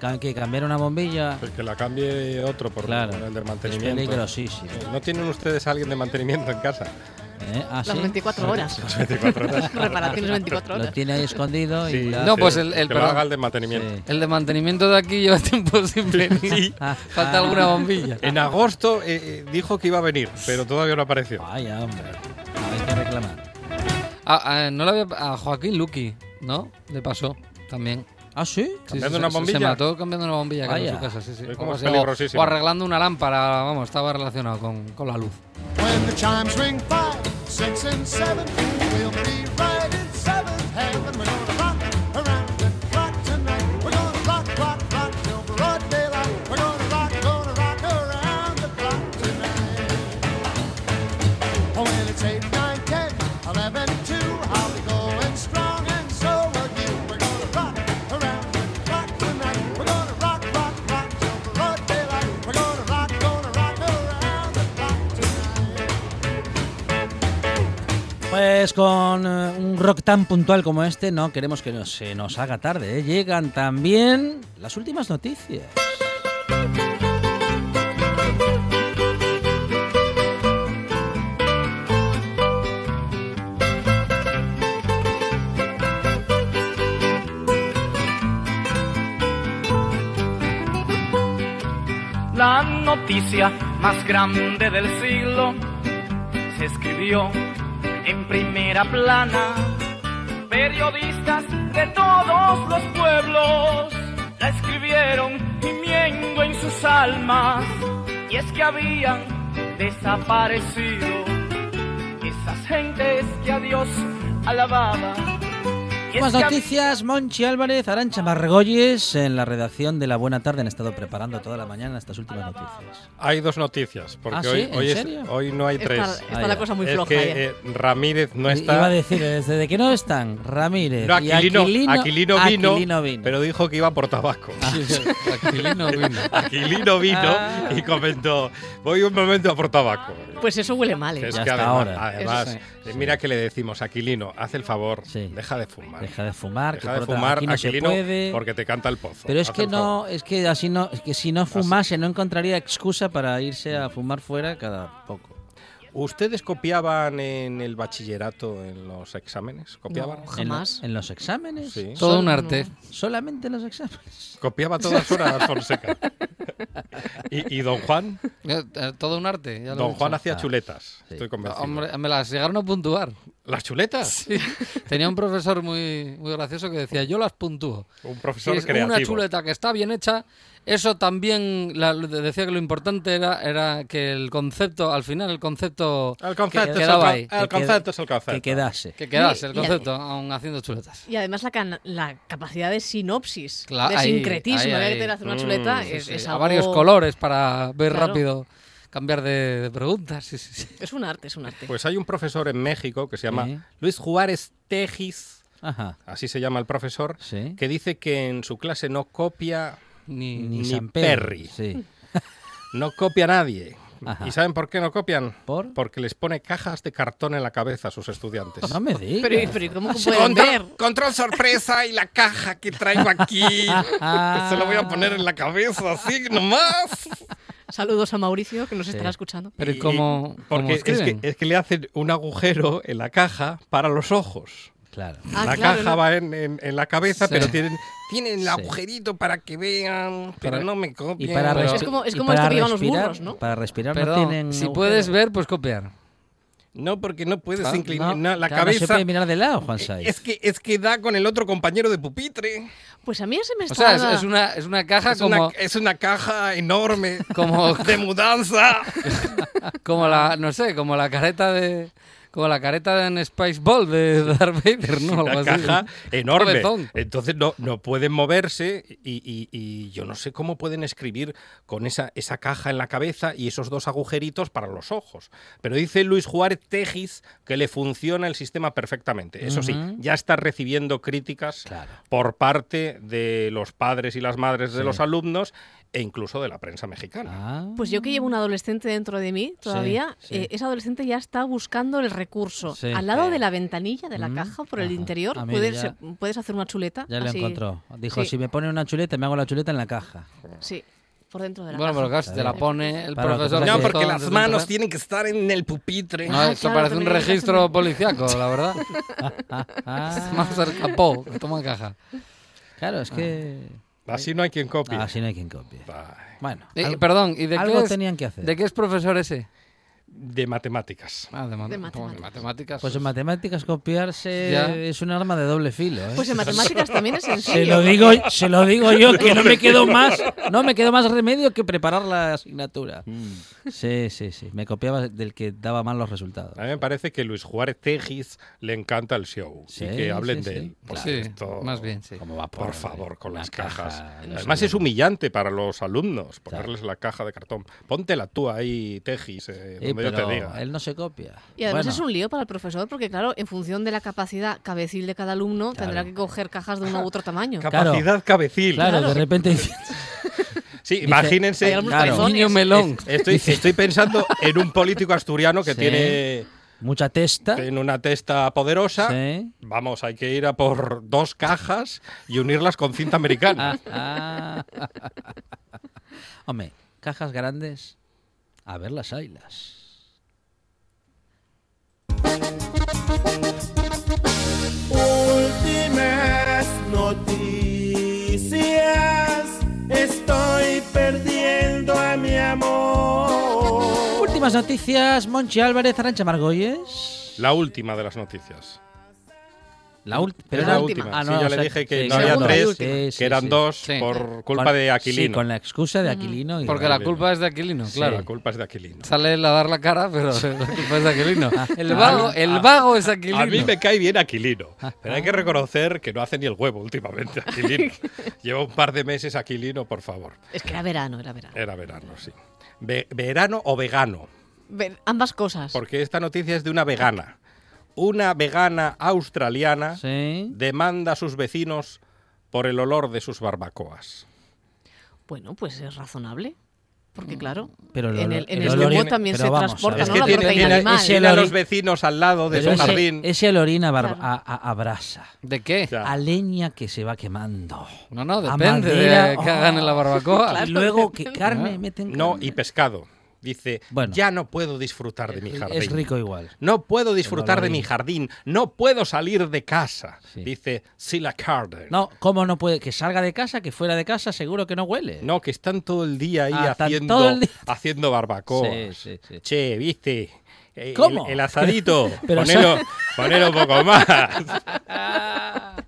S1: Ca- Que cambiar una bombilla
S4: Pues que la cambie otro por
S1: Claro.
S4: el del
S1: es
S4: mantenimiento.
S1: peligrosísimo.
S4: ¿No tienen ustedes a alguien de mantenimiento en casa?
S1: ¿Eh? ¿Ah,
S3: Las
S1: sí?
S3: 24 horas.
S4: Las 24 horas.
S3: Reparaciones 24
S1: Lo
S3: horas.
S1: tiene ahí escondido y...
S4: Sí,
S1: la-
S5: No, pues el- el-
S4: que lo haga el de mantenimiento.
S1: Sí.
S5: El de mantenimiento de aquí lleva tiempo sin venir. Falta
S1: ah.
S5: alguna bombilla.
S4: En agosto eh, eh, dijo que iba a venir, pero todavía no apareció.
S1: Vaya, hombre. Hay que reclamar.
S5: Ah, ah, no lo había, a Joaquín Luqui, ¿no? Le pasó también.
S1: ¿Ah, sí?
S4: ¿Cambiando
S5: sí, sí, una
S4: bombilla?
S5: Se mató cambiando una bombilla que en su casa, sí, sí.
S4: Como
S5: o, sea, o, o, arreglando una lámpara, vamos, estaba relacionado con, con la luz.
S6: It's 8, 9, 10, 11, 2.
S1: Pues con eh, un rock tan puntual como este, no queremos que nos- se nos haga tarde. ¿eh? Llegan también las últimas noticias.
S7: La noticia más grande del siglo se escribió en primera plana. Periodistas de todos los pueblos la escribieron gimiendo en sus almas. Y es que habían desaparecido esas gentes que a Dios alababan.
S1: Más noticias, Monchi Álvarez, Arancha Margolles, en la redacción de La Buena Tarde han estado preparando toda la mañana estas últimas noticias.
S4: Hay dos noticias, porque
S1: ¿Ah, sí?
S4: hoy,
S1: ¿En
S4: hoy, es- hoy no hay
S3: Está,
S4: tres.
S3: está
S1: Ah,
S3: la cosa muy
S4: es
S3: floja.
S4: que
S3: ya.
S4: eh, Ramírez no está.
S1: Iba a decir, ¿desde que no están? Ramírez
S4: no,
S1: y
S4: Aquilino,
S1: Aquilino,
S4: Aquilino vino,
S1: Aquilino vino.
S4: pero dijo que iba por tabaco.
S5: Aquilino vino.
S4: Aquilino vino
S1: Ah.
S4: y comentó, voy un momento a por tabaco.
S3: Pues eso huele mal. ¿eh?
S4: Es
S1: Ya
S4: que
S1: hasta
S4: además,
S1: ahora.
S4: además, Eh, mira que le decimos, Aquilino, haz el favor,
S1: Sí.
S4: deja de fumar.
S1: Deja de fumar, que
S4: Deja de
S1: por otra-
S4: fumar,
S1: aquí no se
S4: Aquilino,
S1: puede.
S4: porque te canta el pozo.
S1: Pero es que no, es que así no, es que si no fumase no encontraría excusa para irse a fumar fuera cada poco.
S4: ¿Ustedes copiaban en el bachillerato en los exámenes? ¿Copiaban?
S3: No, jamás.
S1: en los exámenes.
S4: Sí.
S5: Todo
S1: Sol-
S5: un arte.
S1: Solamente en los exámenes.
S4: Copiaba a todas horas Fonseca. ¿Y, y don Juan?
S5: Eh, eh, Todo un arte. ya lo he
S4: Don. Juan hacía
S1: Ah,
S4: chuletas.
S1: sí.
S4: Estoy convencido.
S5: Hombre, me las llegaron a puntuar.
S4: ¿Las chuletas?
S5: Sí. Tenía un profesor muy, muy gracioso que decía, yo las puntúo.
S4: Un
S5: Si
S4: profesor
S5: es
S4: creativo.
S5: una chuleta que está bien hecha, eso también la- decía que lo importante era, era que el concepto, al final el concepto
S4: El concepto,
S5: que
S4: es el,
S5: quedaba ahí,
S4: el
S1: que
S4: concepto es el concepto.
S1: Que quedase.
S5: que quedase el concepto, aún haciendo chuletas.
S3: Y además la, can- la capacidad de sinopsis, de
S5: ahí,
S3: sincretismo,
S5: ahí,
S3: de
S5: ahí.
S3: querer hacer una
S4: Mm,
S3: chuleta,
S4: sí,
S3: es,
S5: Sí,
S3: es
S5: a
S3: algo-
S5: varios colores para ver
S3: Claro.
S5: rápido, cambiar de, de preguntas. Sí, sí, sí.
S3: Es un arte, es un arte.
S4: Pues hay un profesor en México que se llama
S1: Sí.
S4: Luis Juárez Tejis,
S1: Ajá.
S4: así se llama el profesor,
S1: Sí.
S4: que dice que en su clase no copia,
S5: Ni,
S1: Ni.
S4: Perry.
S1: Sí.
S4: no copia a nadie.
S1: Ajá.
S4: ¿Y saben por qué no copian?
S1: ¿Por?
S4: Porque les pone cajas de cartón en la cabeza a sus estudiantes.
S1: No me digas.
S3: Pero, pero ¿y ¿cómo pueden ver?
S4: Control, control sorpresa y la caja que traigo aquí. Se lo voy a poner en la cabeza, así nomás.
S3: Saludos a Mauricio, que nos
S1: Sí.
S3: estará escuchando.
S5: Pero ¿y
S4: Y-
S5: cómo, cómo
S4: Porque es que, es que le hacen un agujero en la caja para los ojos.
S1: Claro.
S3: Ah,
S4: la
S3: claro,
S4: caja
S3: no.
S4: va en, en- en la cabeza,
S5: Sí.
S4: pero tienen, tienen el
S1: Sí.
S4: agujerito para que vean, pero
S5: Para-
S4: no me
S1: Y
S4: copien.
S1: para
S5: Pero-
S1: respi-
S3: Es como- es
S1: y
S3: como
S1: para
S3: esto que llevan los burros, ¿no?
S1: Para respirar no
S5: Perdón,
S1: tienen
S5: si
S1: agujero.
S5: puedes ver, pues copiar.
S4: No, porque no puedes
S1: Claro,
S4: inclinar
S1: no,
S4: la
S1: claro, no se
S4: cabeza.
S1: puede mirar de lado, Juan Saiz.
S4: es que es que da con el otro compañero de pupitre.
S3: Pues a mí se me
S5: O
S3: está...
S5: sea, es, es una, es una caja
S4: Es
S5: como,
S4: una, es una caja enorme
S5: como,
S4: de mudanza.
S5: como la, no sé, como la careta de... Como la careta en Space Ball de Darth Vader, ¿no?
S4: una
S5: Algo así.
S4: caja enorme. Entonces no, no pueden moverse y, y- y yo no sé cómo pueden escribir con esa, esa caja en la cabeza y esos dos agujeritos para los ojos. Pero dice Luis Juárez Tejis que le funciona el sistema perfectamente. Eso sí, ya está recibiendo críticas
S1: Claro.
S4: por parte de los padres y las madres de
S1: Sí.
S4: los alumnos e incluso de la prensa mexicana.
S1: Ah.
S3: Pues yo que llevo un adolescente dentro de mí todavía,
S1: sí.
S3: eh, ese adolescente ya está buscando el recurso.
S1: Sí.
S3: Al lado de la ventanilla de la
S1: Mm,
S3: caja, por el
S1: ajá.
S3: interior,
S1: Ah, mira,
S3: puedes,
S1: ya-
S3: puedes hacer una chuleta.
S1: Ya lo encontró. Dijo,
S3: Sí.
S1: si me pone una chuleta, me hago la chuleta en la caja.
S3: Sí. por dentro de la
S5: Bueno,
S3: caja.
S5: pero claro, si te la pone el
S1: Para
S5: profesor.
S4: No,
S1: que-
S4: porque las manos tienen que estar en el pupitre.
S5: No,
S3: Ah,
S5: esto
S3: claro,
S5: parece un registro
S3: en-
S5: policiaco, la verdad.
S1: Ah,
S5: Vamos al capó, que toma caja.
S1: claro, es que.
S4: Así no hay quien copie.
S1: Así no hay quien copie. Bueno,
S5: Eh,
S1: algo-
S5: perdón, ¿y de
S1: algo
S5: qué, es,
S1: tenían que hacer.
S5: de qué es profesor ese?
S4: De matemáticas.
S5: Ah, de, ma-
S3: De
S5: bueno,
S3: matemáticas.
S5: matemáticas.
S1: Pues en matemáticas copiarse
S5: Ya.
S1: es un arma de doble filo. ¿eh?
S3: Pues en matemáticas también es
S1: se
S3: sencillo.
S1: lo digo, se lo digo yo que no me quedó más, no me quedó más remedio que preparar la asignatura. Sí, sí, sí. Me copiaba del que daba mal los resultados.
S4: A mí me parece que Luis Juárez Tegis le encanta el show
S1: Sí,
S4: y que hablen
S1: sí,
S4: de
S1: sí.
S4: él.
S5: Sí,
S4: esto-
S5: más bien, sí.
S1: ¿Cómo va
S4: Por favor, con las
S1: caja
S4: cajas. Además es humillante para los alumnos ponerles la caja de cartón. Póntela tú ahí, Tegis, eh,
S1: Sí,
S4: donde yo te
S1: pero
S4: diga.
S1: él no se copia.
S3: Y además
S1: Bueno,
S3: es un lío para el profesor porque, claro, en función de la capacidad cabecil de cada alumno,
S1: Claro.
S3: tendrá que coger cajas de uno u otro tamaño.
S4: Capacidad cabecil.
S1: Claro, de repente
S4: Sí, imagínense.
S1: Claro.
S5: Niño melón.
S4: Estoy, estoy pensando en un político asturiano que
S1: Sí.
S4: tiene
S1: mucha testa.
S4: en una testa poderosa.
S1: Sí.
S4: Vamos, hay que ir a por dos cajas y unirlas con cinta americana.
S1: Ah, ah. Hombre, cajas grandes. A ver las ailas.
S8: Últimas noticias. Estoy perdiendo a mi amor.
S1: Últimas noticias, Monchi Álvarez, Arancha Margolles.
S4: La última de las noticias.
S1: La última.
S4: Es la última. Sí, ya le dije que no había tres, que eran dos
S1: Sí.
S4: por culpa
S1: Con-
S4: de Aquilino.
S1: Sí, con la excusa de Aquilino. y
S5: Porque la culpa es de Aquilino, claro.
S4: La culpa es de Aquilino.
S5: Sale él a dar la cara, pero la culpa es de Aquilino. El
S4: A
S5: vago,
S4: mí-
S5: el
S4: a-
S5: vago es Aquilino.
S4: A mí me cae bien Aquilino, pero hay que reconocer que no hace ni el huevo últimamente Aquilino. Lleva un par de meses Aquilino, por favor.
S3: Es que era verano, era verano.
S4: Era verano, sí. Ve- ¿Verano o vegano?
S3: Ver- ambas cosas.
S4: Porque esta noticia es de una vegana. Una vegana australiana
S1: Sí.
S4: demanda a sus vecinos por el olor de sus barbacoas.
S3: Bueno, pues es razonable. Porque claro,
S1: Pero el
S3: en el, en
S1: el
S3: el
S1: olor-
S3: también
S1: pero
S3: se
S1: vamos
S3: transporta. ¿no?
S4: Es que
S3: la
S4: tiene,
S3: animal.
S1: ese
S4: tiene a los vecinos al lado de
S1: Pero
S4: su
S1: ese,
S4: jardín.
S1: ese olor a, bar-
S3: Claro.
S1: a, a- a brasa.
S5: ¿De qué?
S1: A leña que se va quemando.
S5: No, no, depende
S1: madera,
S5: de que hagan en la barbacoa.
S1: Y luego que
S5: Ah.
S1: carne meten
S4: No,
S1: carne.
S4: y pescado. Dice,
S1: Bueno.
S4: ya no puedo disfrutar de mi jardín.
S1: Es rico igual.
S4: No puedo disfrutar de mi jardín. No puedo salir de casa.
S1: Sí.
S4: Dice Sila Carden.
S1: No, ¿cómo no puede? Que salga de casa, que fuera de casa, seguro que no huele.
S4: No, que están todo el día ahí
S1: Ah,
S4: haciendo,
S1: día.
S4: haciendo barbacoas.
S1: Sí, sí.
S4: Che, ¿viste?
S1: ¿Cómo?
S4: El, el asadito.
S1: Pero
S4: ponelo, ponelo un poco más.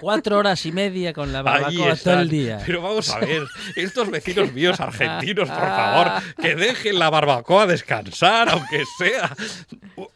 S1: Cuatro horas y media con la barbacoa todo el día.
S4: Pero vamos a ver, estos vecinos míos argentinos, por favor, que dejen la barbacoa descansar, aunque sea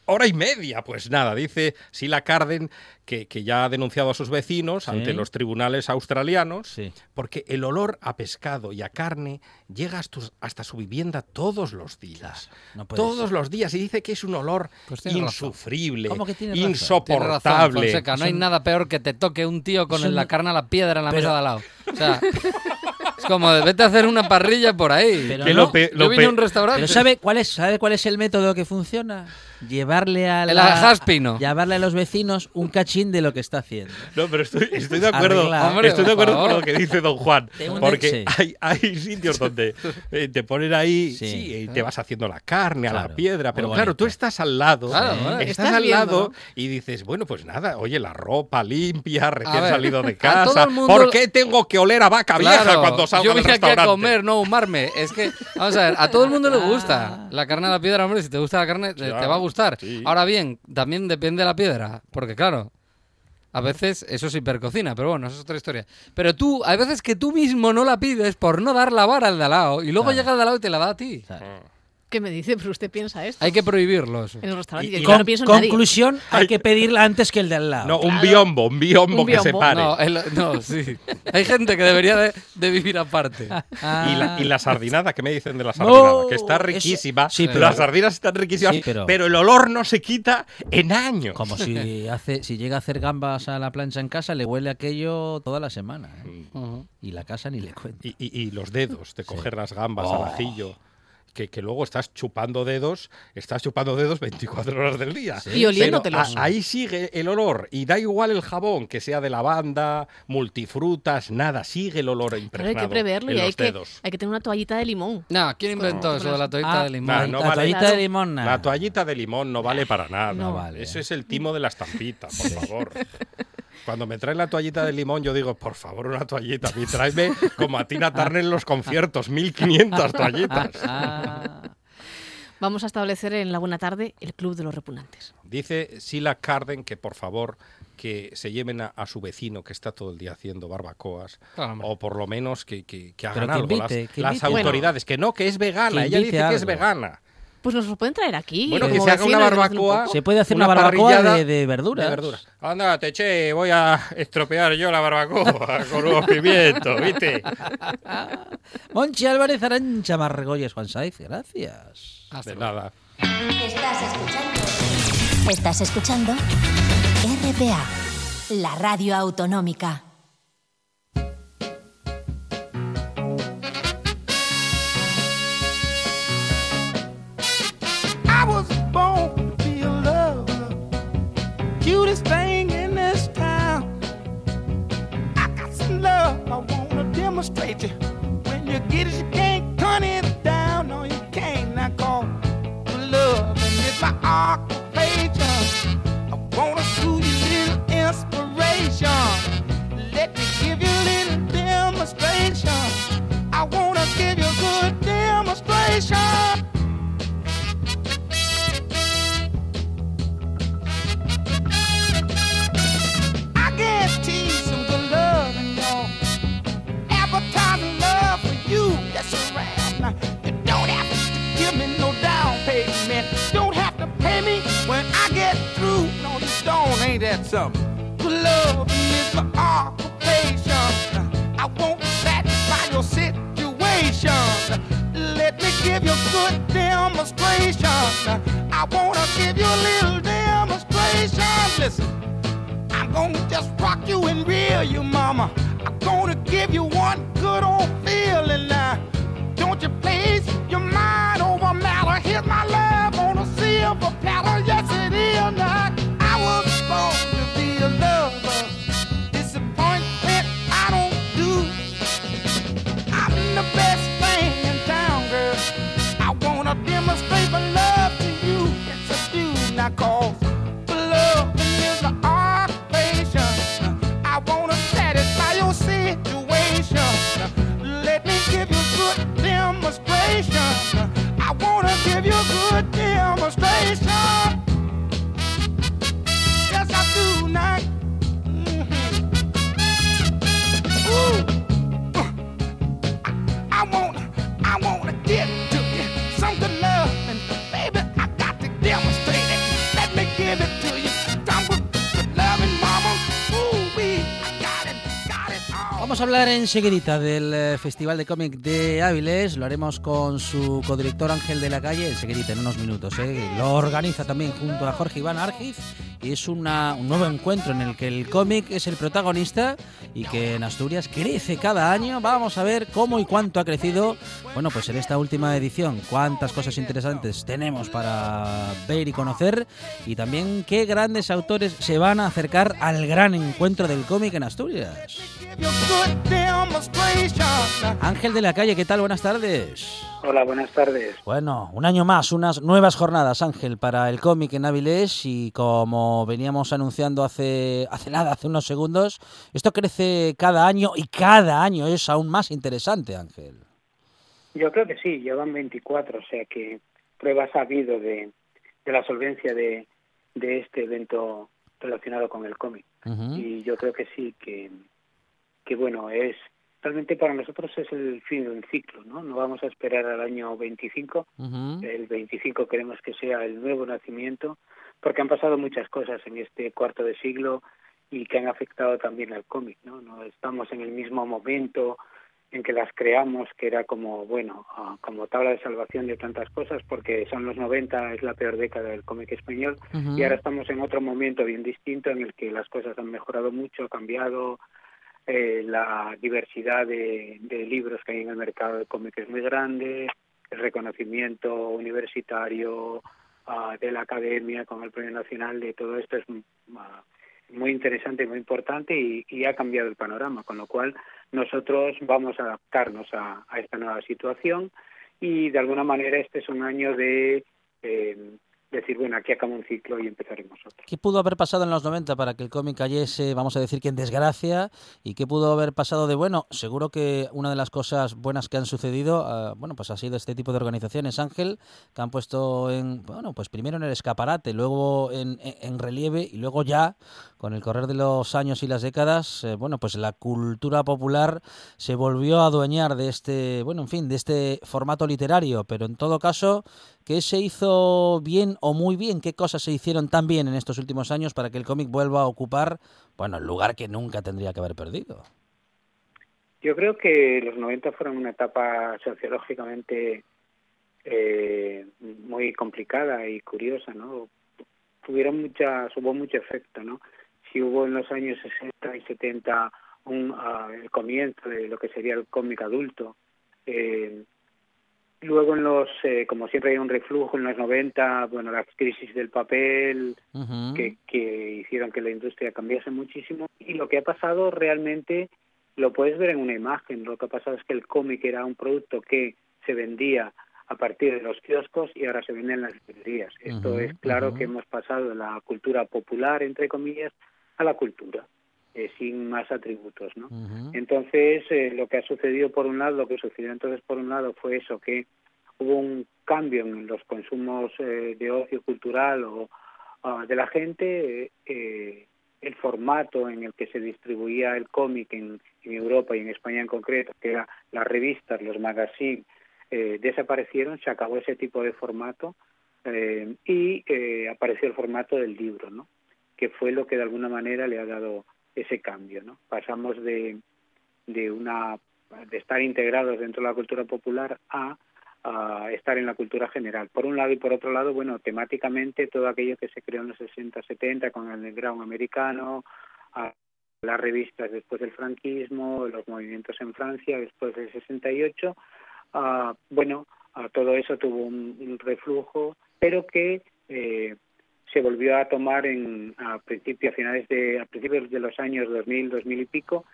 S4: hora y media. Pues nada, dice Sila Carden que, que ya ha denunciado a sus vecinos
S1: Sí.
S4: ante los tribunales australianos
S1: Sí.
S4: porque el olor a pescado y a carne llega hasta, hasta su vivienda todos los días.
S1: no
S4: todos
S1: ser.
S4: los días. Y dice que es un olor
S5: Pues tiene razón.
S4: insufrible,
S1: ¿Cómo que tiene razón?
S5: Tienes razón,
S4: insoportable.
S5: Fonseca, no hay nada peor que te toque un tío con la carne a la piedra en la
S1: Pero-
S5: mesa de al lado. O sea, es como de vete a hacer una parrilla por ahí.
S1: Pero
S4: Que
S1: no.
S4: lo pe-
S5: Yo vine a un restaurante.
S1: Pero ¿sabe cuál es, ¿sabe cuál es el método que funciona? Llevarle a
S5: El
S1: la- llevarle a los vecinos un cachín de lo que está haciendo.
S4: No, pero estoy, estoy de acuerdo.
S5: Hombre,
S4: estoy de acuerdo con lo que dice don Juan, porque hay, hay sitios donde eh, te ponen ahí,
S1: Sí.
S4: sí, y te vas haciendo la carne a
S1: Claro,
S4: la piedra, pero claro, tú estás al lado,
S5: Claro,
S4: ¿eh? estás,
S3: Estás
S4: al
S3: viendo,
S4: lado
S3: ¿no?
S4: y dices, bueno, pues nada, oye, la ropa limpia, recién
S5: ver,
S4: salido de
S5: a
S4: casa,
S5: mundo-
S4: ¿por qué tengo que oler a vaca vieja
S5: Claro,
S4: cuando salgo
S5: yo
S4: del restaurante?
S5: a comer, no a humarme. Es que, vamos a ver, a todo el mundo le gusta la carne a la piedra, hombre. Si te gusta la carne, te- va a gustar.
S4: Sí.
S5: Ahora bien, también depende de la piedra, porque claro, a veces eso es hipercocina, pero bueno, eso es otra historia. Pero tú, hay veces que tú mismo no la pides por no dar la vara al de al lado, y luego
S1: Claro.
S5: llega el de al lado y te la da a ti.
S3: ¿Qué me dice? Pero usted piensa esto.
S5: Hay que prohibirlo eso.
S3: En el restaurante.
S4: Y-
S3: no pienso en nadie.
S1: Conclusión, hay que pedirla antes que el de al lado.
S4: No, un biombo, un biombo
S3: Un
S4: que se pare.
S5: No, el- no, sí. Hay gente que debería de, de vivir aparte.
S1: Ah.
S4: Y la, y la sardinada, ¿qué me dicen de la
S1: No,
S4: sardinada? que está
S1: eso-
S4: riquísima.
S1: sí, pero-
S4: las sardinas están riquísimas,
S1: Sí, pero-
S4: pero... el olor no se quita en años.
S1: Como si hace, si llega a hacer gambas a la plancha en casa, le huele aquello toda la semana. ¿eh?
S5: Ujú.
S1: Y la casa ni le cuenta.
S4: Y, y- y los dedos de coger las gambas
S1: Oh.
S4: al ajillo. Que, que luego estás chupando dedos, estás chupando dedos 24 horas del día.
S3: Sí. Y oliéndotelos.
S4: Pero a- ahí sigue el olor y da igual el jabón, que sea de lavanda, multifrutas, nada, sigue el olor
S3: Pero
S4: impregnado
S3: hay que preverlo
S4: en
S3: y hay
S4: los
S3: que,
S4: dedos.
S3: hay que tener una toallita de limón.
S5: No, ¿quién inventó eso de la toallita
S1: Ah,
S5: de limón?
S4: Nah, no
S1: la
S4: vale.
S1: toallita de limón. nah.
S4: La toallita de limón no vale para nada.
S3: No
S1: vale.
S4: Eso es el timo de la estampita, por favor. Cuando me traen la toallita de limón, yo digo, por favor, una toallita. Y tráeme como a Tina Turner en los conciertos, 1500 toallitas.
S3: Vamos a establecer en la buena tarde el club de los repugnantes.
S4: Dice Sila Carden que por favor que se lleven a, a su vecino que está todo el día haciendo barbacoas
S5: Claro,
S4: o por lo menos que, que- hagan
S1: que
S4: algo
S1: invite,
S4: las,
S1: que
S4: las
S1: invite.
S4: autoridades. Que no, que es vegana.
S1: Que
S4: Ella dice que es vegana.
S3: Pues nos lo pueden traer aquí.
S4: Bueno, que se haga una
S3: un
S4: barbacoa.
S3: poco.
S1: Se puede hacer una, barbacoa
S4: parrillada
S1: de, de verduras.
S4: De verduras. Anda, te che, voy a estropear yo la barbacoa con unos pimientos, ¿viste?
S1: Monchi Álvarez Arancha Margolles Juan Saiz, gracias.
S5: Hasta
S4: De
S5: luego.
S4: nada.
S9: Estás escuchando. Estás escuchando RPA, la radio autonómica.
S1: Vamos a hablar enseguidita del eh, Festival de Cómic de Áviles. Lo haremos con su codirector Ángel de la Calle, enseguidita, en unos minutos. ¿eh? Lo organiza también junto a Jorge Iván Argiz. Y es una- un nuevo encuentro en el que el cómic es el protagonista y que en Asturias crece cada año. Vamos a ver cómo y cuánto ha crecido. Bueno, pues en esta última edición, cuántas cosas interesantes tenemos para ver y conocer. Y también qué grandes autores se van a acercar al gran encuentro del cómic en Asturias. Ángel de la Calle, ¿qué tal? Buenas tardes.
S10: Hola, buenas tardes.
S1: Bueno, un año más, unas nuevas jornadas, Ángel, para el cómic en Avilés y como veníamos anunciando hace, hace nada, hace unos segundos, esto crece cada año y cada año es aún más interesante, Ángel.
S10: Yo creo que sí, llevan 24, o sea que pruebas ha habido de, de la solvencia de, de este evento relacionado con el cómic. Y yo creo que sí, que, que bueno, es realmente para nosotros es el fin de un ciclo, ¿no? No vamos a esperar al año 25,
S1: Ujú.
S10: el 25 queremos que sea el nuevo nacimiento, porque han pasado muchas cosas en este cuarto de siglo y que han afectado también al cómic, ¿no? No estamos en el mismo momento en que las creamos, que era como, bueno, ah, como tabla de salvación de tantas cosas, porque son los 90, es la peor década del cómic español, y ahora estamos en otro momento bien distinto en el que las cosas han mejorado mucho, ha cambiado, eh, la diversidad de, libros que hay en el mercado de cómic es muy grande, el reconocimiento universitario ah, de la academia con el premio nacional de todo esto es ah, muy interesante, muy importante y, ha cambiado el panorama, con lo cual nosotros vamos a adaptarnos a, a esta nueva situación y de alguna manera este es un año de eh, decir, bueno, aquí acaba un ciclo y empezaremos otro.
S1: ¿Qué pudo haber pasado en los 90 para que el cómic cayese, vamos a decir que en desgracia? ¿Y qué pudo haber pasado de bueno? Seguro que una de las cosas buenas que han sucedido, ah, bueno, pues ha sido este tipo de organizaciones, Ángel, que han puesto en, bueno, pues primero en el escaparate, luego en, en- en relieve y luego ya, con el correr de los años y las décadas, eh, bueno, pues la cultura popular se volvió a adueñar de este, bueno, en fin, de este formato literario, pero en todo caso, ¿qué se hizo bien o muy bien? ¿Qué cosas se hicieron tan bien en estos últimos años para que el cómic vuelva a ocupar, bueno, el lugar que nunca tendría que haber perdido?
S10: Yo creo que los 90 fueron una etapa sociológicamente eh, muy complicada y curiosa, ¿no? Tuvieron muchas, hubo mucho efecto, ¿no? Si hubo en los años 60 y 70 un, ah, el comienzo de lo que sería el cómic adulto, eh, luego en los, eh, como siempre hay un reflujo en los 90, bueno, las crisis del papel, que, que hicieron que la industria cambiase muchísimo. Y lo que ha pasado realmente lo puedes ver en una imagen. Lo que ha pasado es que el cómic era un producto que se vendía a partir de los kioscos y ahora se vende en las librerías. Esto es claro que hemos pasado de la cultura popular, entre comillas, a la cultura, eh, sin más atributos, ¿no? Entonces, eh, lo que ha sucedido por un lado, lo que sucedió entonces por un lado fue eso, que hubo un cambio en los consumos eh, de ocio cultural o ah, de la gente, el formato en el que se distribuía el cómic en, en Europa y en España en concreto, que eran las revistas, los magazines, desaparecieron, se acabó ese tipo de formato y eh, apareció el formato del libro, ¿no? que fue lo que de alguna manera le ha dado ese cambio. ¿no? Pasamos de, de, una, de estar integrados dentro de la cultura popular a, estar en la cultura general. Por un lado y por otro lado, bueno, temáticamente todo aquello que se creó en los 60, 70 con el underground americano, las revistas después del franquismo, los movimientos en Francia después del 68, ah, bueno, ah, todo eso tuvo un, un reflujo, pero que eh, se volvió a tomar en a principios, a finales de, a principios de los años 2000, 2000 y pico,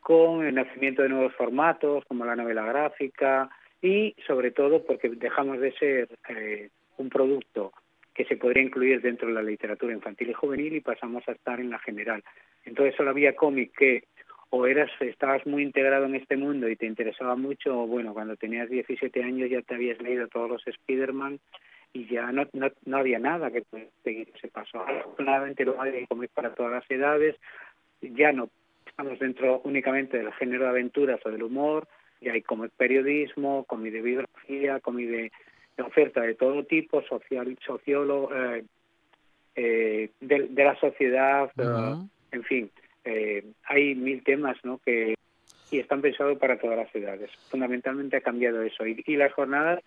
S10: con el nacimiento de nuevos formatos como la novela gráfica y sobre todo porque dejamos de ser eh, un producto que se podría incluir dentro de la literatura infantil y juvenil y pasamos a estar en la general. Entonces solo había cómic que o eras estabas muy integrado en este mundo y te interesaba mucho, o bueno, cuando tenías 17 años ya te habías leído todos los Spider-Man y ya no, no, no había nada que pudiera seguir ese paso. Afortunadamente lo hay para todas las edades, ya no estamos dentro únicamente del género de aventuras o del humor, ya hay cómic periodismo, cómic de biografía, de, de oferta de todo tipo, social, sociólogo, eh, eh, de, de la sociedad, eh, en fin, eh, hay mil temas ¿no? que y están pensados para todas las edades. Fundamentalmente ha cambiado eso. Y, y las jornadas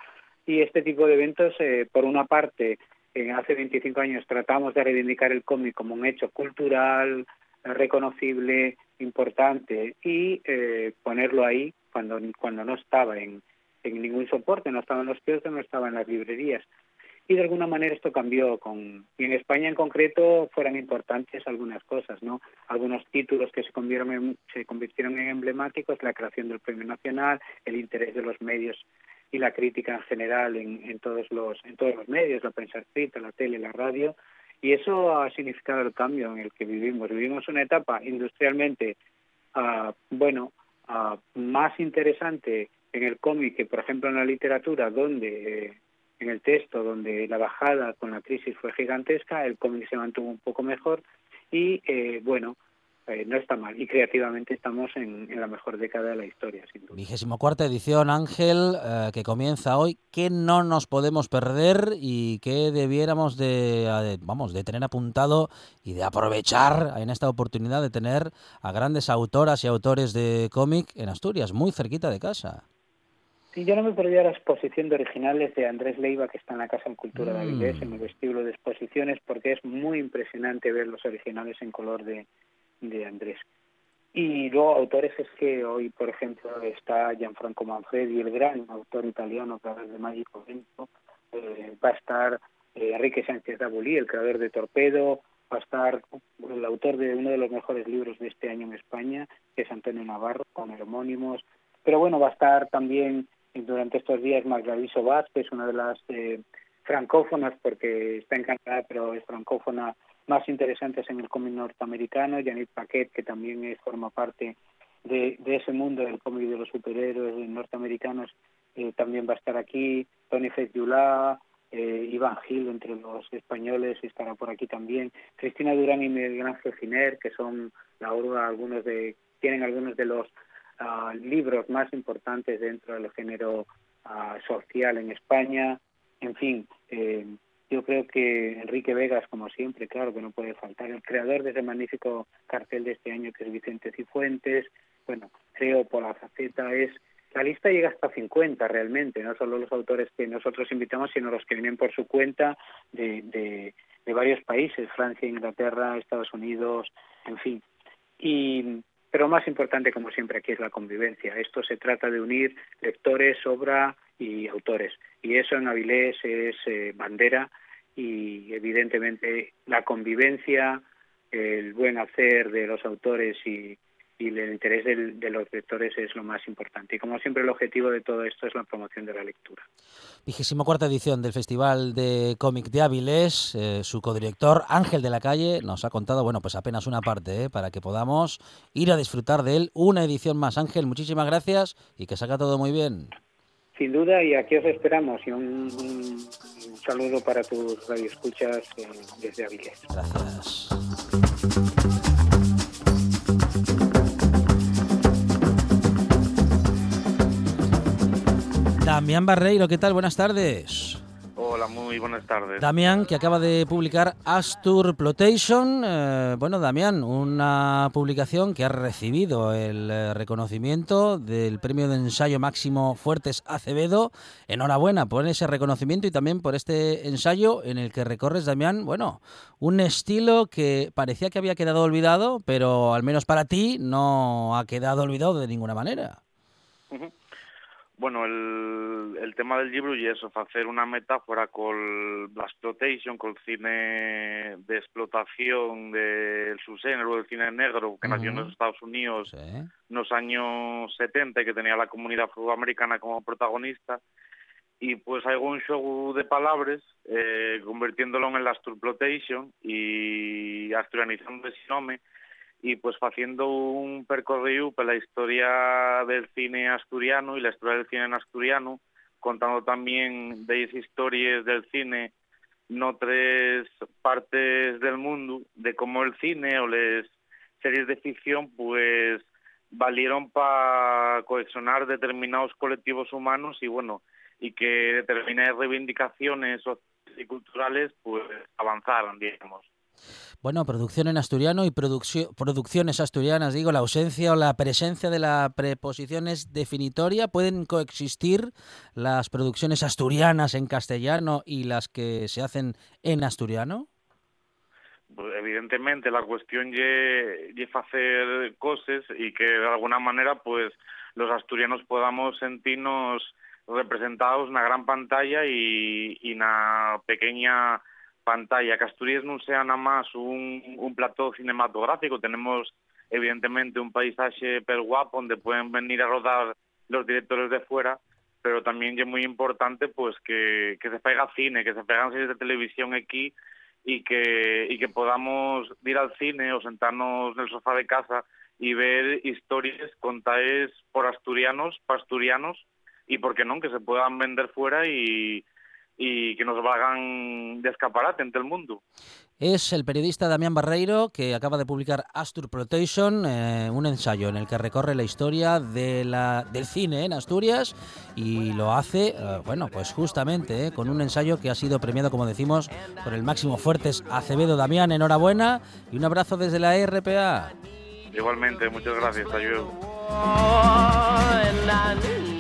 S10: y este tipo de eventos, eh, por una parte, eh, hace 25 años tratamos de reivindicar el cómic como un hecho cultural, reconocible, importante y eh, ponerlo ahí cuando, cuando no estaba en, en ningún soporte, no estaba en los kioscos, no estaba en las librerías. Y de alguna manera esto cambió con y en España en concreto fueran importantes algunas cosas, ¿no? Algunos títulos que se convirtieron en, se convirtieron en emblemáticos, la creación del Premio Nacional, el interés de los medios y la crítica en general en, todos los en todos los medios, la prensa escrita, la tele, la radio, y eso ha significado el cambio en el que vivimos. Vivimos una etapa industrialmente, ah, bueno, ah, más interesante en el cómic que, por ejemplo, en la literatura, donde eh, en el texto, donde la bajada con la crisis fue gigantesca, el cómic se mantuvo un poco mejor y, eh, bueno, eh, no está mal. Y creativamente estamos en, en la mejor década de la historia, sin duda.
S1: Vigésimo cuarta edición, Ángel, eh, que comienza hoy. ¿Qué no nos podemos perder y qué debiéramos de, vamos, de tener apuntado y de aprovechar en esta oportunidad de tener a grandes autoras y autores de cómic en Asturias, muy cerquita de casa?
S10: Sí, yo no me perdía la exposición de originales de Andrés Leiva, que está en la Casa de Cultura de
S1: Mm.
S10: Avilés, en el vestíbulo de exposiciones, porque es muy impresionante ver los originales en color de, de Andrés. Y luego autores es que hoy, por ejemplo, está Gianfranco Manfredi, el gran autor italiano, creador de Mágico Vento, eh, va a estar eh, Enrique Sánchez Dabulí, el creador de Torpedo, va a estar el autor de uno de los mejores libros de este año en España, que es Antonio Navarro, con homónimos. Pero bueno, va a estar también eh, durante estos días Magdaliso Vázquez, una de las eh, francófonas, porque está en Canadá, pero es francófona más interesantes en el cómic norteamericano, Janet Paquet, que también es, forma parte de, de ese mundo del cómic de los superhéroes norteamericanos, eh, también va a estar aquí, Tony Fezulá, eh, Iván Gil entre los españoles estará por aquí también, Cristina Durán y Miguel Ángel Giner, que son la obra, algunos de, tienen algunos de los ah, libros más importantes dentro del género ah, social en España, en fin, eh, yo creo que Enrique Vegas, como siempre, claro que no puede faltar, el creador de ese magnífico cartel de este año que es Vicente Cifuentes, bueno, creo por la faceta es la lista llega hasta 50 realmente, no solo los autores que nosotros invitamos, sino los que vienen por su cuenta de, de, de varios países, Francia, Inglaterra, Estados Unidos, en fin. Y, pero más importante, como siempre, aquí es la convivencia. Esto se trata de unir lectores, obra y autores. Y eso en Avilés es eh, bandera y evidentemente la convivencia, el buen hacer de los autores y, y el interés del- de los lectores es lo más importante. Y como siempre el objetivo de todo esto es la promoción de la lectura.
S1: Vigésimo cuarta edición del Festival de Cómic de Áviles. eh, su codirector Ángel de la Calle nos ha contado, bueno, pues apenas una parte, eh, para que podamos ir a disfrutar de él. Una edición más, Ángel. Muchísimas gracias y que salga todo muy bien.
S10: Sin duda, y aquí os esperamos. Y un, un- un saludo para tus radioescuchas eh, desde Avilés.
S1: Gracias. Damián Barreiro, ¿qué tal? Buenas tardes.
S11: Hola, muy buenas tardes.
S1: Damián, que acaba de publicar Astur Plotation. Eh, bueno, Damián, una publicación que ha recibido el eh, reconocimiento del premio de ensayo máximo Fuertes Acevedo. Enhorabuena por ese reconocimiento y también por este ensayo en el que recorres, Damián, bueno, un estilo que parecía que había quedado olvidado, pero al menos para ti no ha quedado olvidado de ninguna manera.
S11: Ujú. Bueno, el, tema del libro y eso, hacer una metáfora con la exploitation, con el cine de explotación del subgénero del cine negro que nació en los Estados Unidos en los años 70 y que tenía la comunidad afroamericana como protagonista y pues hay un show de palabras eh, convirtiéndolo en la Asturplotation y asturianizando ese nombre y pues haciendo un percorrido por la historia del cine asturiano y la historia del cine en asturiano, contando también de historias del cine en otras partes del mundo, de cómo el cine o las series de ficción pues valieron para cohesionar determinados colectivos humanos y bueno, y que determinadas reivindicaciones y culturales pues avanzaron, digamos.
S1: Bueno, producción en asturiano y produccio- producciones asturianas, digo, la ausencia o la presencia de la preposición es definitoria. ¿Pueden coexistir las producciones asturianas en castellano y las que se hacen en asturiano?
S11: Pues, evidentemente la cuestión ye hacer cosas y que de alguna manera pues los asturianos podamos sentirnos representados en la gran pantalla y en la pequeña pantalla, que Asturias no sea nada más un, un plató cinematográfico, tenemos evidentemente un paisaje per guapo donde pueden venir a rodar los directores de fuera, pero también es muy importante pues que, que se pega cine, que se pegan series de televisión aquí y que, y que podamos ir al cine o sentarnos en el sofá de casa y ver historias contadas por asturianos, para asturianos, y por qué no, que se puedan vender fuera y, y que nos valgan de escaparate entre el mundo.
S1: Es el periodista Damián Barreiro que acaba de publicar Astur Protection, eh, un ensayo en el que recorre la historia de la, del cine en Asturias y lo hace, eh, bueno, pues justamente eh, con un ensayo que ha sido premiado, como decimos, por el máximo Fuertes Acevedo. Damián, enhorabuena y un abrazo desde la RPA.
S11: Igualmente, muchas gracias,
S8: I